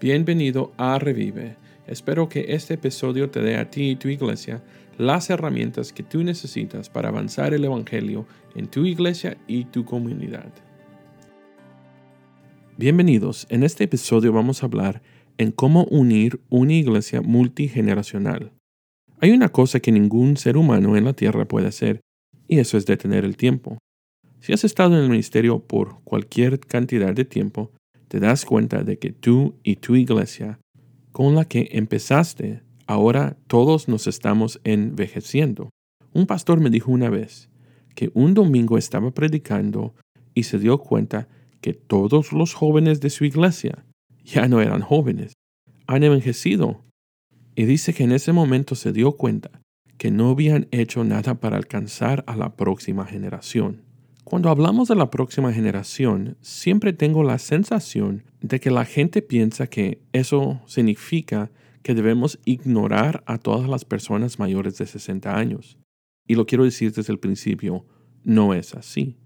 Bienvenido a Revive. Espero que este episodio te dé a ti y tu iglesia las herramientas que tú necesitas para avanzar el Evangelio en tu iglesia y tu comunidad. Bienvenidos. En este episodio vamos a hablar en cómo unir una iglesia multigeneracional. Hay una cosa que ningún ser humano en la tierra puede hacer, y eso es detener el tiempo. Si has estado en el ministerio por cualquier cantidad de tiempo, te das cuenta de que tú y tu iglesia, con la que empezaste, ahora todos nos estamos envejeciendo. Un pastor me dijo una vez que un domingo estaba predicando y se dio cuenta que todos los jóvenes de su iglesia ya no eran jóvenes, han envejecido. Y dice que en ese momento se dio cuenta que no habían hecho nada para alcanzar a la próxima generación. Cuando hablamos de la próxima generación, siempre tengo la sensación de que la gente piensa que eso significa que debemos ignorar a todas las personas mayores de 60 años. Y lo quiero decir desde el principio, no es así.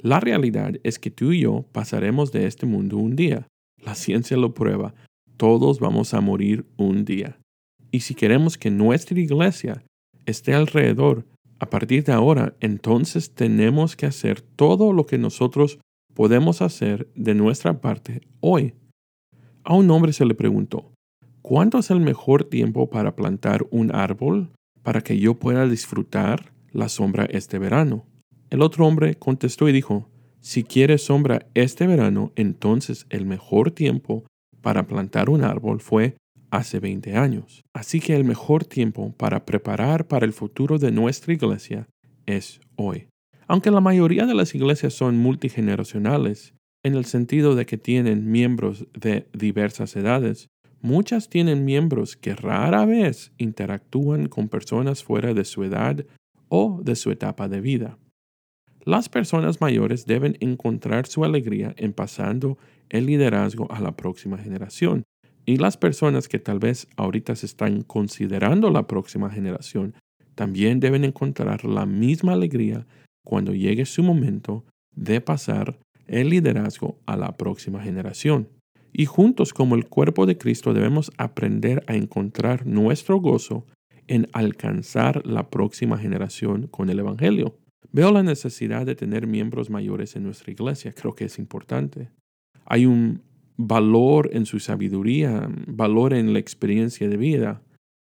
La realidad es que tú y yo pasaremos de este mundo un día. La ciencia lo prueba. Todos vamos a morir un día. Y si queremos que nuestra iglesia esté alrededor a partir de ahora, entonces tenemos que hacer todo lo que nosotros podemos hacer de nuestra parte hoy. A un hombre se le preguntó, ¿cuándo es el mejor tiempo para plantar un árbol para que yo pueda disfrutar la sombra este verano? El otro hombre contestó y dijo, si quieres sombra este verano, entonces el mejor tiempo para plantar un árbol fue hace 20 años. Así que el mejor tiempo para preparar para el futuro de nuestra iglesia es hoy. Aunque la mayoría de las iglesias son multigeneracionales, en el sentido de que tienen miembros de diversas edades, muchas tienen miembros que rara vez interactúan con personas fuera de su edad o de su etapa de vida. Las personas mayores deben encontrar su alegría en pasando el liderazgo a la próxima generación, y las personas que tal vez ahorita se están considerando la próxima generación también deben encontrar la misma alegría cuando llegue su momento de pasar el liderazgo a la próxima generación. Y juntos como el cuerpo de Cristo debemos aprender a encontrar nuestro gozo en alcanzar la próxima generación con el Evangelio. Veo la necesidad de tener miembros mayores en nuestra iglesia, creo que es importante. Hay un valor en su sabiduría, valor en la experiencia de vida.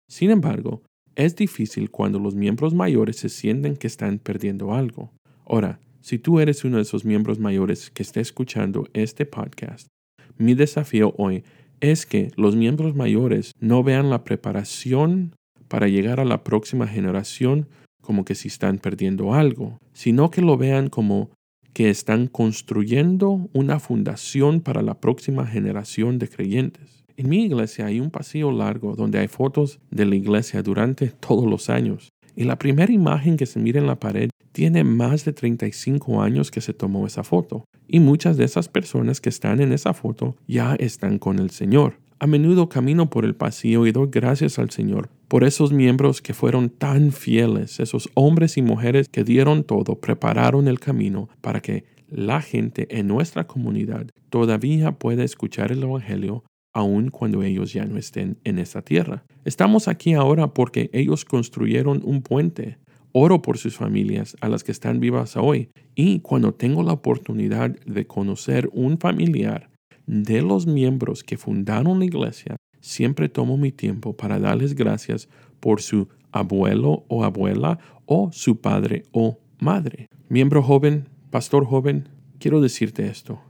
Sin embargo, es difícil cuando los miembros mayores se sienten que están perdiendo algo. Ahora, si tú eres uno de esos miembros mayores que está escuchando este podcast, mi desafío hoy es que los miembros mayores no vean la preparación para llegar a la próxima generación como que si están perdiendo algo, sino que lo vean como que están construyendo una fundación para la próxima generación de creyentes. En mi iglesia hay un pasillo largo donde hay fotos de la iglesia durante todos los años. Y la primera imagen que se mira en la pared tiene más de 35 años que se tomó esa foto. Y muchas de esas personas que están en esa foto ya están con el Señor. A menudo camino por el pasillo y doy gracias al Señor por esos miembros que fueron tan fieles, esos hombres y mujeres que dieron todo, prepararon el camino para que la gente en nuestra comunidad todavía pueda escuchar el Evangelio aun cuando ellos ya no estén en esta tierra. Estamos aquí ahora porque ellos construyeron un puente. Oro por sus familias a las que están vivas hoy y cuando tengo la oportunidad de conocer un familiar de los miembros que fundaron la iglesia, siempre tomo mi tiempo para darles gracias por su abuelo o abuela o su padre o madre. Miembro joven, pastor joven, quiero decirte esto.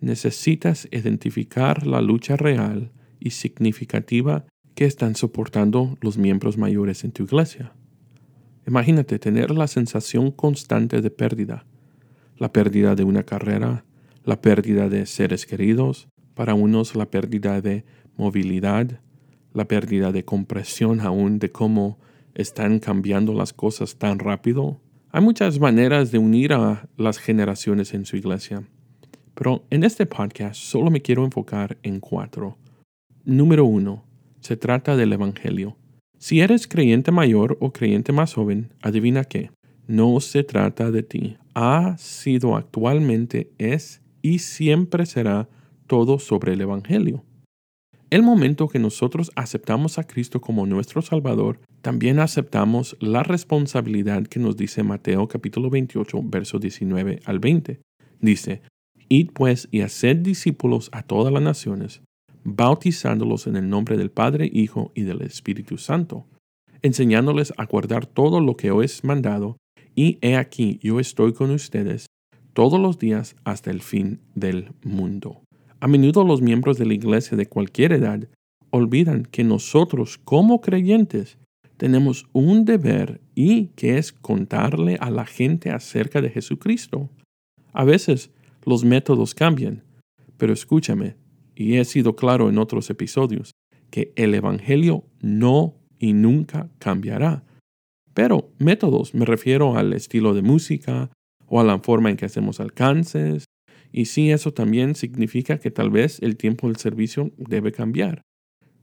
Necesitas identificar la lucha real y significativa que están soportando los miembros mayores en tu iglesia. Imagínate tener la sensación constante de pérdida, la pérdida de una carrera, la pérdida de seres queridos, para unos la pérdida de movilidad, la pérdida de compresión aún de cómo están cambiando las cosas tan rápido. Hay muchas maneras de unir a las generaciones en su iglesia, pero en este podcast solo me quiero enfocar en cuatro. Número uno, se trata del Evangelio. Si eres creyente mayor o creyente más joven, adivina qué, no se trata de ti. Ha sido actualmente, es y siempre será todo sobre el Evangelio. el momento que nosotros aceptamos a Cristo como nuestro Salvador, también aceptamos la responsabilidad que nos dice Mateo capítulo 28, verso 19 al 20. Dice, Id pues y haced discípulos a todas las naciones, bautizándolos en el nombre del Padre, Hijo y del Espíritu Santo, enseñándoles a guardar todo lo que os he mandado, y he aquí yo estoy con ustedes todos los días hasta el fin del mundo. A menudo los miembros de la iglesia de cualquier edad olvidan que nosotros como creyentes tenemos un deber y que es contarle a la gente acerca de Jesucristo. A veces los métodos cambian, pero escúchame, y he sido claro en otros episodios, que el Evangelio no y nunca cambiará. Pero métodos me refiero al estilo de música o a la forma en que hacemos alcances, y sí, eso también significa que tal vez el tiempo del servicio debe cambiar.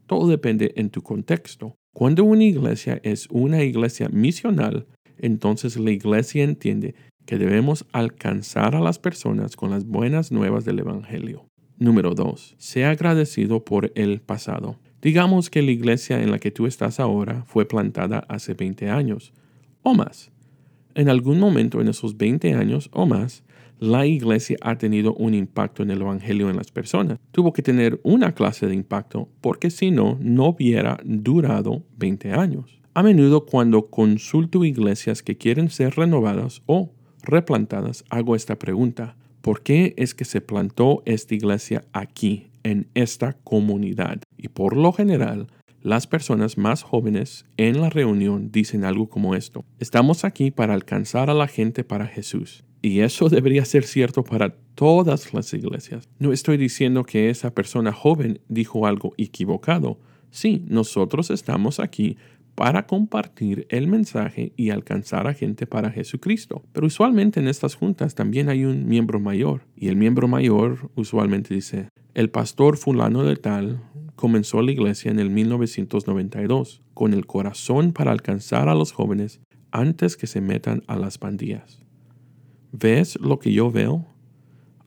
Todo depende en tu contexto. Cuando una iglesia es una iglesia misional, entonces la iglesia entiende que debemos alcanzar a las personas con las buenas nuevas del Evangelio. Número 2. Sea agradecido por el pasado. Digamos que la iglesia en la que tú estás ahora fue plantada hace 20 años o más. En algún momento en esos 20 años o más, la iglesia ha tenido un impacto en el Evangelio en las personas. Tuvo que tener una clase de impacto porque si no, no hubiera durado 20 años. A menudo cuando consulto iglesias que quieren ser renovadas o replantadas, hago esta pregunta. ¿Por qué es que se plantó esta iglesia aquí, en esta comunidad? Y por lo general, las personas más jóvenes en la reunión dicen algo como esto. Estamos aquí para alcanzar a la gente para Jesús. Y eso debería ser cierto para todas las iglesias. No estoy diciendo que esa persona joven dijo algo equivocado. Sí, nosotros estamos aquí para compartir el mensaje y alcanzar a gente para Jesucristo. Pero usualmente en estas juntas también hay un miembro mayor. Y el miembro mayor usualmente dice, el pastor fulano de tal comenzó la iglesia en el 1992 con el corazón para alcanzar a los jóvenes antes que se metan a las pandillas. ¿Ves lo que yo veo?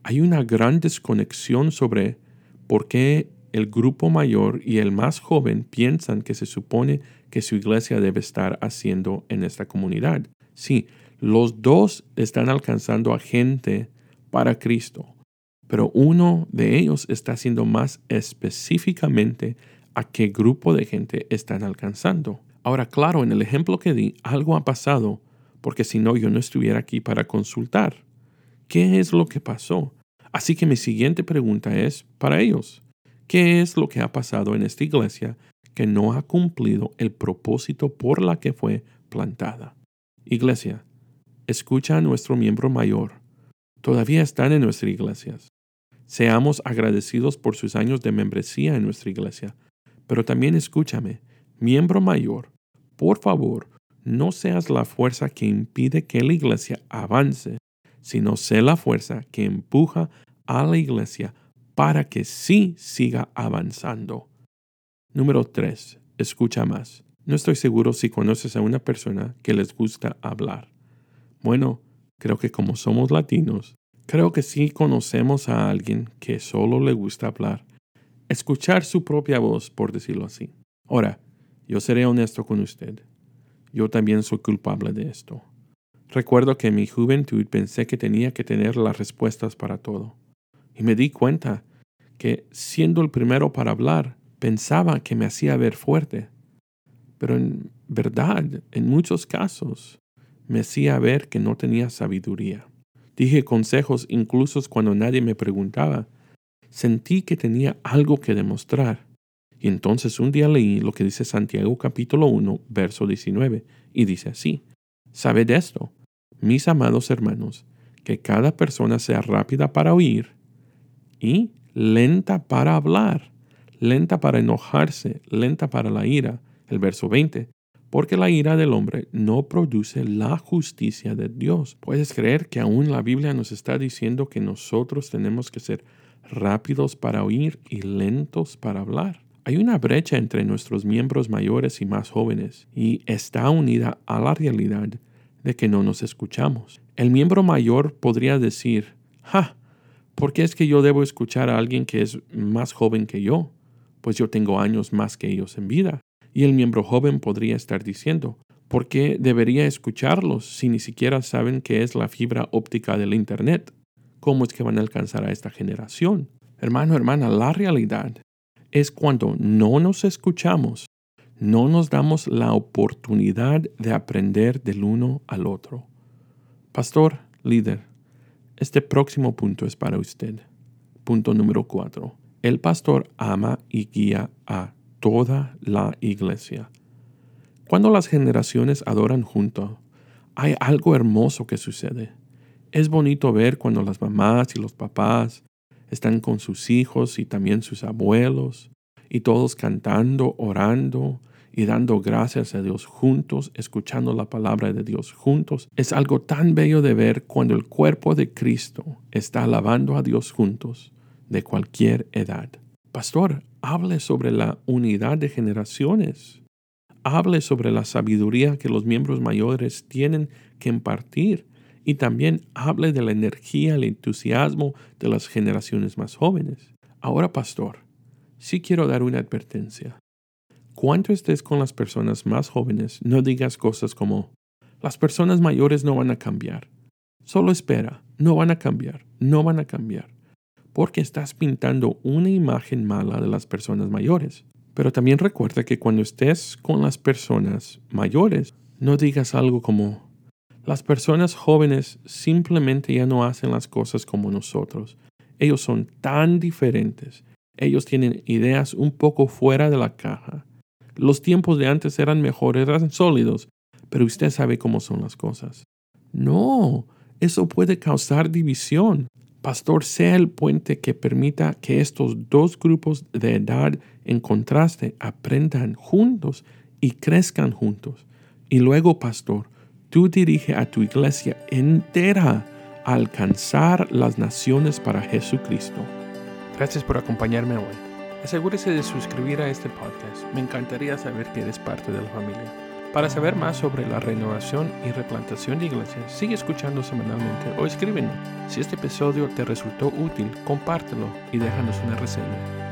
Hay una gran desconexión sobre por qué el grupo mayor y el más joven piensan que se supone que su iglesia debe estar haciendo en esta comunidad. Sí, los dos están alcanzando a gente para Cristo, pero uno de ellos está haciendo más específicamente a qué grupo de gente están alcanzando. Ahora, claro, en el ejemplo que di, algo ha pasado, porque si no, yo no estuviera aquí para consultar. ¿Qué es lo que pasó? Así que mi siguiente pregunta es para ellos. ¿Qué es lo que ha pasado en esta iglesia que no ha cumplido el propósito por la que fue plantada? Iglesia, escucha a nuestro miembro mayor. Todavía están en nuestras iglesias. Seamos agradecidos por sus años de membresía en nuestra iglesia. Pero también escúchame, miembro mayor, por favor, no seas la fuerza que impide que la iglesia avance, sino sé la fuerza que empuja a la iglesia para que sí siga avanzando. Número 3. Escucha más. No estoy seguro si conoces a una persona que les gusta hablar. Bueno, creo que como somos latinos, creo que sí conocemos a alguien que solo le gusta hablar, escuchar su propia voz, por decirlo así. Ahora, yo seré honesto con usted. Yo también soy culpable de esto. Recuerdo que en mi juventud pensé que tenía que tener las respuestas para todo. Y me di cuenta que, siendo el primero para hablar, pensaba que me hacía ver fuerte. Pero en verdad, en muchos casos, me hacía ver que no tenía sabiduría. Dije consejos incluso cuando nadie me preguntaba. Sentí que tenía algo que demostrar. Y entonces un día leí lo que dice Santiago capítulo 1, verso 19, y dice así, Sabed esto, mis amados hermanos, que cada persona sea rápida para oír y lenta para hablar, lenta para enojarse, lenta para la ira. El verso 20, porque la ira del hombre no produce la justicia de Dios. ¿Puedes creer que aún la Biblia nos está diciendo que nosotros tenemos que ser rápidos para oír y lentos para hablar? Hay una brecha entre nuestros miembros mayores y más jóvenes, y está unida a la realidad de que no nos escuchamos. El miembro mayor podría decir, ¡ja! ¿Por qué es que yo debo escuchar a alguien que es más joven que yo? pues yo tengo años más que ellos en vida. Y el miembro joven podría estar diciendo, ¿por qué debería escucharlos si ni siquiera saben qué es la fibra óptica del Internet? ¿Cómo es que van a alcanzar a esta generación? Hermano, hermana, la realidad es cuando no nos escuchamos, no nos damos la oportunidad de aprender del uno al otro. Pastor, líder, este próximo punto es para usted. Punto número cuatro. El pastor ama y guía a toda la iglesia. Cuando las generaciones adoran junto, hay algo hermoso que sucede. Es bonito ver cuando las mamás y los papás están con sus hijos y también sus abuelos, y todos cantando, orando y dando gracias a Dios juntos, escuchando la palabra de Dios juntos. Es algo tan bello de ver cuando el cuerpo de Cristo está alabando a Dios juntos, de cualquier edad. Pastor, hable sobre la unidad de generaciones. Hable sobre la sabiduría que los miembros mayores tienen que impartir y también hable de la energía, el entusiasmo de las generaciones más jóvenes. Ahora, pastor, sí quiero dar una advertencia. Cuando estés con las personas más jóvenes, no digas cosas como, las personas mayores no van a cambiar. Solo espera, no van a cambiar, no van a cambiar. Porque estás pintando una imagen mala de las personas mayores. Pero también recuerda que cuando estés con las personas mayores, no digas algo como, las personas jóvenes simplemente ya no hacen las cosas como nosotros. Ellos son tan diferentes. Ellos tienen ideas un poco fuera de la caja. Los tiempos de antes eran mejores, eran sólidos, pero usted sabe cómo son las cosas. No, eso puede causar división. Pastor, sea el puente que permita que estos dos grupos de edad en contraste aprendan juntos y crezcan juntos. Y luego, pastor, tú dirige a tu iglesia entera a alcanzar las naciones para Jesucristo. Gracias por acompañarme hoy. Asegúrese de suscribir a este podcast. Me encantaría saber que eres parte de la familia. Para saber más sobre la renovación y replantación de iglesias, sigue escuchando semanalmente o escríbenos. Si este episodio te resultó útil, compártelo y déjanos una reseña.